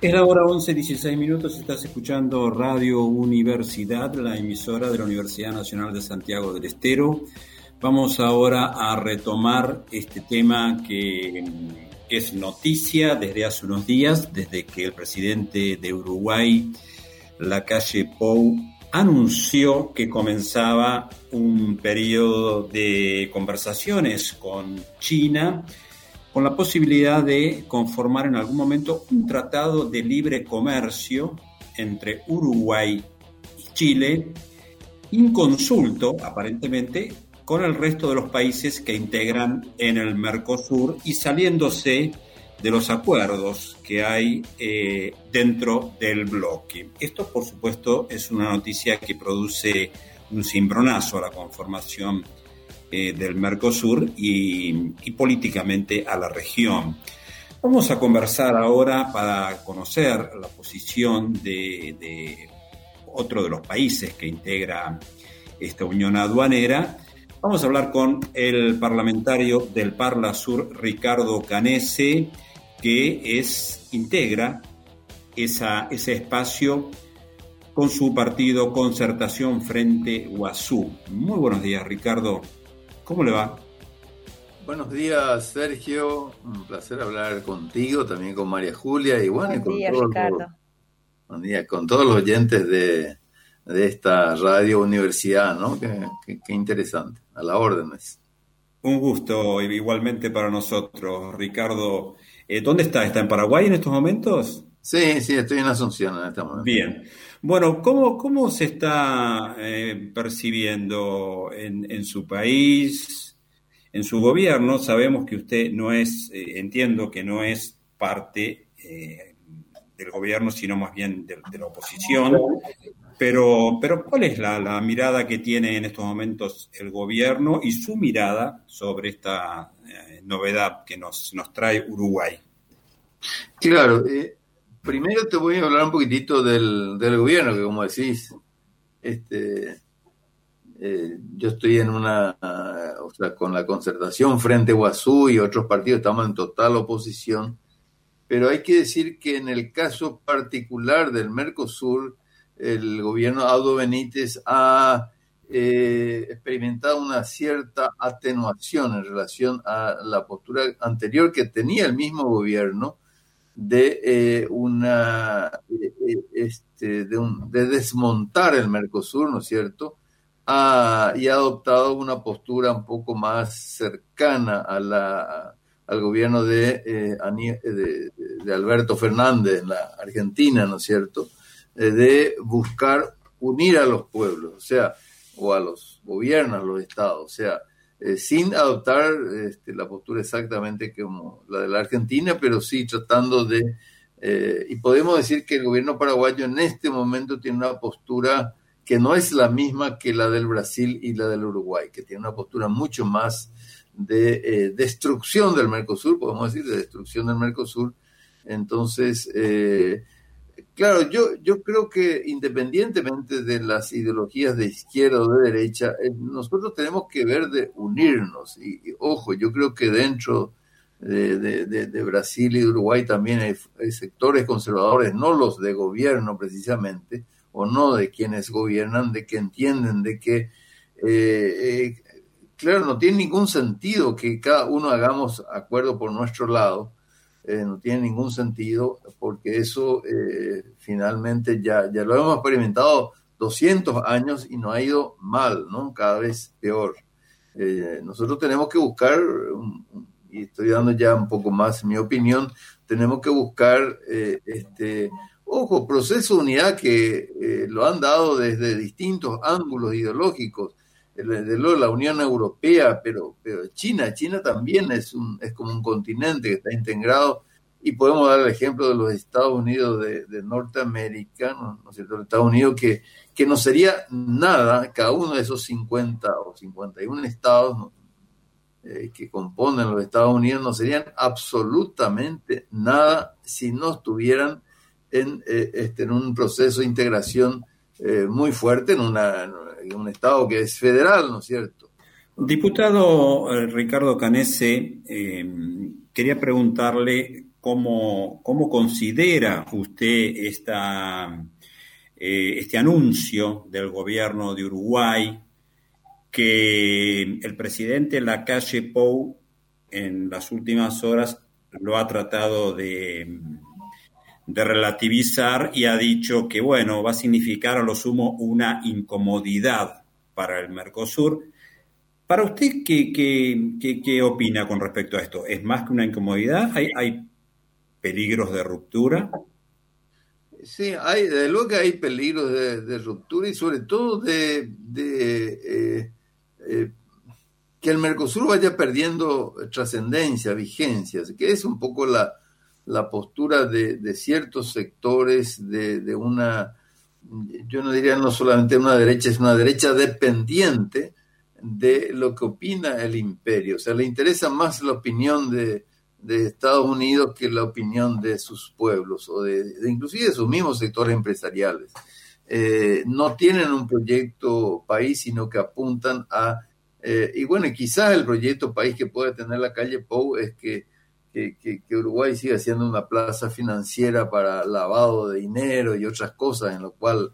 Es la hora 11, 16 minutos, estás escuchando Radio Universidad, la emisora de la Universidad Nacional de Santiago del Estero. Vamos ahora a retomar este tema que es noticia desde hace unos días, desde que el presidente de Uruguay, la calle Pou, anunció que comenzaba un periodo de conversaciones con China con la posibilidad de conformar en algún momento un tratado de libre comercio entre Uruguay y Chile, inconsulto aparentemente con el resto de los países que integran en el Mercosur y saliéndose de los acuerdos que hay eh, dentro del bloque. Esto, por supuesto, es una noticia que produce un cimbronazo a la conformación eh, del Mercosur y, políticamente a la región. Vamos a conversar ahora para conocer la posición de, otro de los países que integra esta unión aduanera. Vamos a hablar con el parlamentario del Parla Sur, Ricardo Canese, que es, integra esa, ese espacio con su partido Concertación Frente Guazú. Muy buenos días, Ricardo. ¿Cómo le va? Buenos días, Sergio. Un placer hablar contigo, también con María Julia y bueno, con, todos Los, con todos los oyentes de, esta radio universidad, ¿no? Qué, interesante. A la órdenes. Un gusto, igualmente para nosotros, Ricardo. Eh, ¿Dónde está? ¿Está en Paraguay en estos momentos? Sí, sí, estoy en Asunción en este momento. Bien. Bueno, ¿cómo, cómo se está eh, percibiendo en, su país, en su gobierno? Sabemos que usted no es, eh, entiendo que no es parte eh, del gobierno, sino más bien de, la oposición. Pero, pero ¿cuál es la, mirada que tiene en estos momentos el gobierno y su mirada sobre esta novedad que nos, nos trae Uruguay? Claro, primero te voy a hablar un poquitito del, gobierno, que como decís, este, eh, yo estoy en una, o sea, con la concertación frente a Guazú y otros partidos estamos en total oposición, pero hay que decir que en el caso particular del Mercosur, el gobierno Aldo Benítez ha eh, experimentado una cierta atenuación en relación a la postura anterior que tenía el mismo gobierno, de eh, una eh, eh, este, de, un, de, desmontar el Mercosur, ¿no es cierto? y ha adoptado una postura un poco más cercana a la, al gobierno de, de, Alberto Fernández en la Argentina, ¿no es cierto? de buscar unir a los pueblos, o sea, o a los gobiernos, los estados, o sea, eh, sin adoptar este, la postura exactamente como la de la Argentina, pero sí tratando de, eh, y podemos decir que el gobierno paraguayo en este momento tiene una postura que no es la misma que la del Brasil y la del Uruguay, que tiene una postura mucho más de eh, destrucción del Mercosur, podemos decir, de destrucción del Mercosur. Entonces, Claro, yo, yo creo que independientemente de las ideologías de izquierda o de derecha, eh, nosotros tenemos que ver de unirnos. Y, ojo, yo creo que dentro de, Brasil y de Uruguay también hay, sectores conservadores, no los de gobierno precisamente, o no de quienes gobiernan, de que entienden de que, eh, eh, claro, no tiene ningún sentido que cada uno hagamos acuerdo por nuestro lado eh, no tiene ningún sentido porque eso eh, finalmente ya, ya lo hemos experimentado 200 años y no ha ido mal, ¿no? Cada vez peor. Eh, nosotros tenemos que buscar, y estoy dando ya un poco más mi opinión, tenemos que buscar, este, ojo, proceso de unidad que lo han dado desde distintos ángulos ideológicos, de la Unión Europea, pero, pero China, China también es, un, es como un continente que está integrado. Y podemos dar el ejemplo de los Estados Unidos de, Norteamérica, ¿no, es cierto? Estados Unidos que, que no sería nada, cada uno de esos 50 o 51 estados eh, que componen los Estados Unidos no serían absolutamente nada si no estuvieran en, eh, este, en un proceso de integración eh, muy fuerte en, una, un Estado que es federal, ¿no es cierto? Diputado eh, Ricardo Canese, eh, quería preguntarle cómo, cómo considera usted esta, este anuncio del gobierno de Uruguay que el presidente Lacalle Pou en las últimas horas lo ha tratado de, de relativizar y ha dicho que, bueno, va a significar a lo sumo una incomodidad para el Mercosur. Para usted, ¿qué, qué, qué, opina con respecto a esto? ¿Es más que una incomodidad? ¿Hay, hay peligros de ruptura? Sí, hay, desde luego que hay peligros de, ruptura y sobre todo de, eh, eh, que el Mercosur vaya perdiendo trascendencia, vigencia, que es un poco la, la postura de, ciertos sectores de, una, yo no diría no solamente una derecha, es una derecha dependiente de lo que opina el imperio. O sea, le interesa más la opinión de, Estados Unidos que la opinión de sus pueblos o de, inclusive de sus mismos sectores empresariales. Eh, no tienen un proyecto país, sino que apuntan a eh, y bueno, quizás el proyecto país que puede tener la calle Pou es que, que, Uruguay siga siendo una plaza financiera para lavado de dinero y otras cosas, en lo cual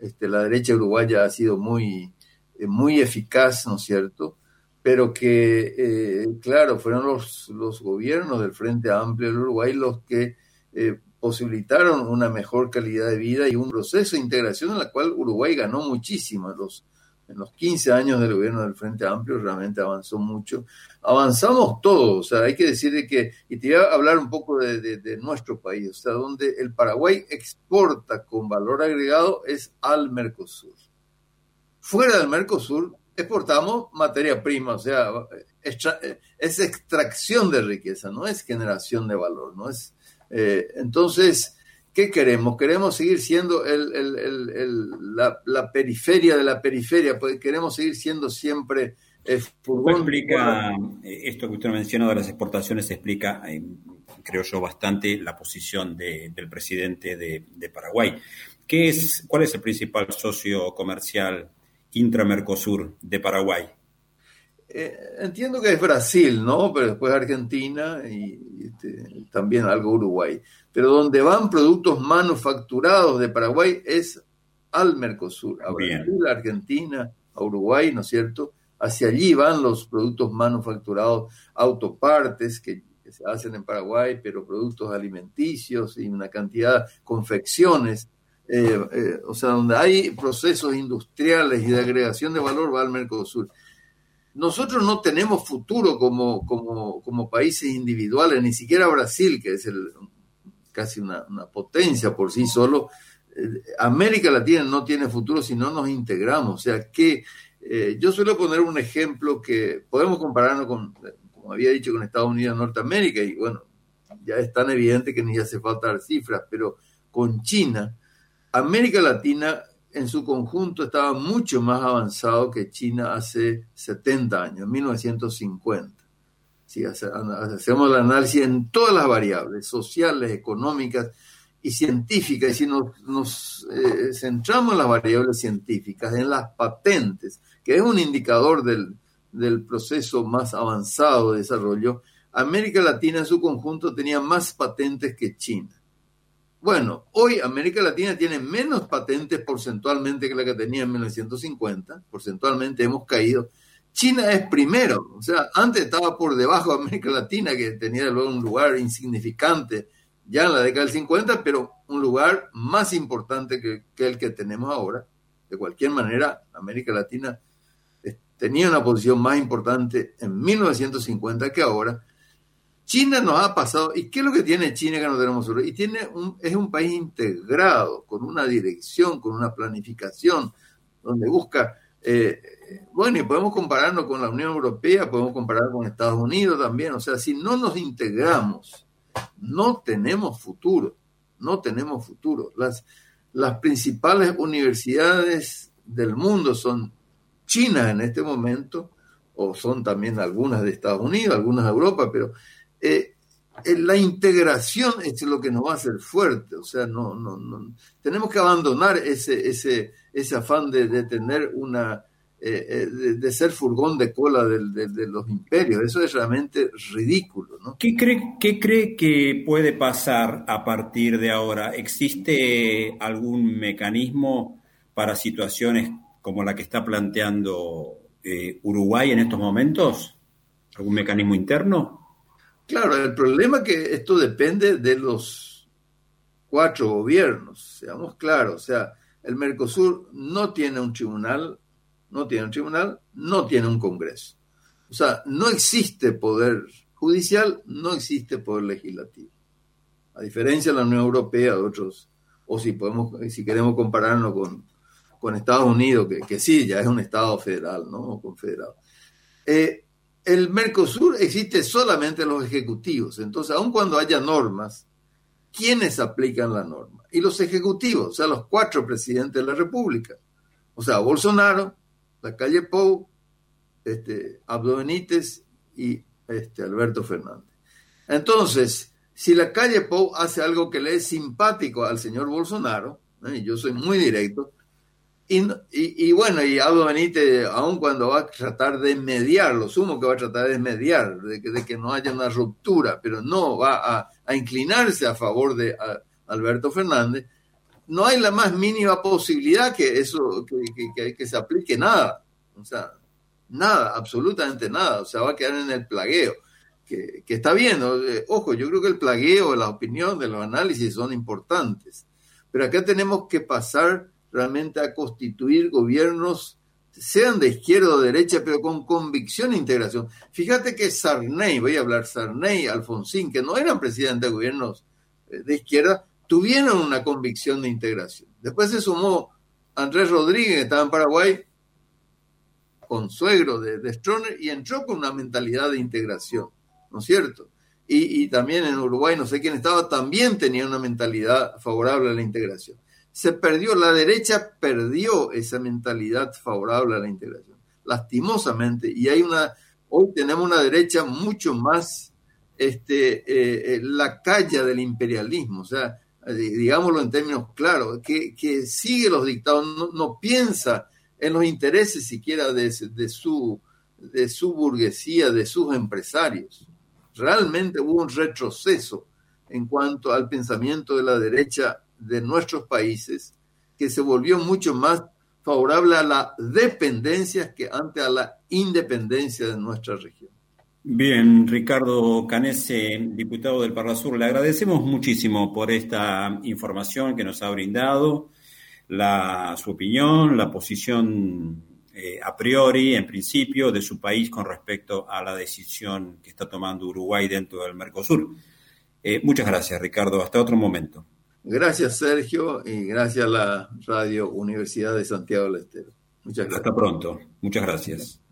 este, la derecha uruguaya ha sido muy, eh, muy eficaz, ¿no es cierto? Pero que, eh, claro, fueron los, los gobiernos del Frente Amplio del Uruguay los que posibilitaron una mejor calidad de vida y un proceso de integración en la cual Uruguay ganó muchísimo. Los, en los 15 años del gobierno del Frente Amplio realmente avanzó mucho. Avanzamos todos, o sea, hay que decir que, y te iba a hablar un poco de, nuestro país, o sea, donde el Paraguay exporta con valor agregado es al Mercosur. Fuera del Mercosur exportamos materia prima, o sea, es extracción de riqueza, no es generación de valor, no es... Eh, entonces, ¿Qué queremos? Queremos seguir siendo el, la, periferia de la periferia, pues queremos seguir siendo siempre el furgón. explica eh, esto que usted mencionó de las exportaciones? Explica, eh, creo yo, bastante la posición del presidente de, Paraguay. ¿Qué es, ¿Cuál es el principal socio comercial intra-Mercosur de Paraguay? Eh, entiendo que es Brasil, ¿no? Pero después Argentina y este, también algo Uruguay pero donde van productos manufacturados de Paraguay es al Mercosur, a Brasil, a Argentina, a Uruguay, ¿no es cierto? Hacia allí van los productos manufacturados, autopartes que, se hacen en Paraguay, pero productos alimenticios y una cantidad, confecciones, eh, eh, o sea, donde hay procesos industriales y de agregación de valor va al Mercosur. Nosotros no tenemos futuro como, como, países individuales, ni siquiera Brasil, que es el, casi una, potencia por sí solo. Eh, América Latina no tiene futuro si no nos integramos. O sea que eh, yo suelo poner un ejemplo que podemos compararnos con, como había dicho, con Estados Unidos Norteamérica, y bueno, ya es tan evidente que ni hace falta dar cifras, pero con China, América Latina en su conjunto estaba mucho más avanzado que China hace 70 años, 1950 hacemos el análisis en todas las variables, sociales, económicas y científicas, y si nos, eh, centramos en las variables científicas, en las patentes, que es un indicador del, del proceso más avanzado de desarrollo, América Latina en su conjunto tenía más patentes que China. Bueno, hoy América Latina tiene menos patentes porcentualmente que la que tenía en 1950, porcentualmente hemos caído, China es primero, o sea, antes estaba por debajo de América Latina, que tenía luego un lugar insignificante ya en la década del 50, pero un lugar más importante que, el que tenemos ahora. De cualquier manera, América Latina tenía una posición más importante en 1950 que ahora. China nos ha pasado, ¿y qué es lo que tiene China que no tenemos nosotros? Y tiene un, es un país integrado, con una dirección, con una planificación, donde busca eh, bueno, y podemos compararnos con la Unión Europea, podemos comparar con Estados Unidos también. O sea, si no nos integramos, no tenemos futuro, no tenemos futuro. Las, las principales universidades del mundo son chinas en este momento, o son también algunas de Estados Unidos, algunas de Europa, pero eh, eh, la integración es lo que nos va a hacer fuerte. O sea, no, no, no tenemos que abandonar ese, ese, ese afán de, tener una eh, de, ser furgón de cola de, los imperios. Eso es realmente ridículo. ¿Qué, cree, ¿Qué cree que puede pasar a partir de ahora? ¿Existe algún mecanismo para situaciones como la que está planteando Uruguay en estos momentos? ¿Algún mecanismo interno? Claro, el problema es que esto depende de los cuatro gobiernos, seamos claros. O sea, el Mercosur no tiene un tribunal, no tiene un tribunal, no tiene un Congreso. O sea, no existe poder judicial, no existe poder legislativo. A diferencia de la Unión Europea, de otros, o si podemos, si queremos compararnos con, Estados Unidos, que, que, sí, ya es un Estado federal, ¿no? Confederado. Eh, el Mercosur existe solamente los ejecutivos. Entonces, aun cuando haya normas, ¿quiénes aplican la norma? Y los ejecutivos, o sea, los cuatro presidentes de la República. O sea, Bolsonaro, la calle Pou, este, Abdo Benítez y este, Alberto Fernández. Entonces, si la calle Pou hace algo que le es simpático al señor Bolsonaro, ¿eh? yo soy muy directo, y, bueno, y Aldo Benítez, aun cuando va a tratar de mediar, lo sumo que va a tratar de mediar, de que, de que no haya una ruptura, pero no va a, inclinarse a favor de Alberto Fernández, no hay la más mínima posibilidad que eso, que, que, se aplique nada. O sea, nada, absolutamente nada. O sea, va a quedar en el plagueo. Que, está bien, eh, ojo, yo creo que el plagueo, la opinión de los análisis son importantes. Pero acá tenemos que pasar realmente a constituir gobiernos, sean de izquierda o derecha, pero con convicción e integración. Fíjate que Sarney, voy a hablar Sarney, Alfonsín, que no eran presidentes de gobiernos eh, de izquierda, tuvieron una convicción de integración. Después se sumó Andrés Rodríguez, que estaba en Paraguay, consuegro de, de Stroner, y entró con una mentalidad de integración, ¿no es cierto? Y, también en Uruguay, no sé quién estaba, también tenía una mentalidad favorable a la integración se perdió, la derecha perdió esa mentalidad favorable a la integración, lastimosamente, y hay una, hoy tenemos una derecha mucho más este, eh, eh, la calle del imperialismo, o sea, digámoslo en términos claros, que, sigue los dictados, no, piensa en los intereses siquiera de, de, su, de su burguesía, de sus empresarios. Realmente hubo un retroceso en cuanto al pensamiento de la derecha de nuestros países que se volvió mucho más favorable a la dependencia que ante a la independencia de nuestra región. Bien, Ricardo Canese, diputado del Sur, le agradecemos muchísimo por esta información que nos ha brindado, la, su opinión, la posición eh, a priori, en principio, de su país con respecto a la decisión que está tomando Uruguay dentro del Mercosur. Eh, muchas gracias, Ricardo. Hasta otro momento. Gracias, Sergio, y gracias a la Radio Universidad de Santiago del Estero. Muchas gracias. Hasta pronto. Muchas gracias.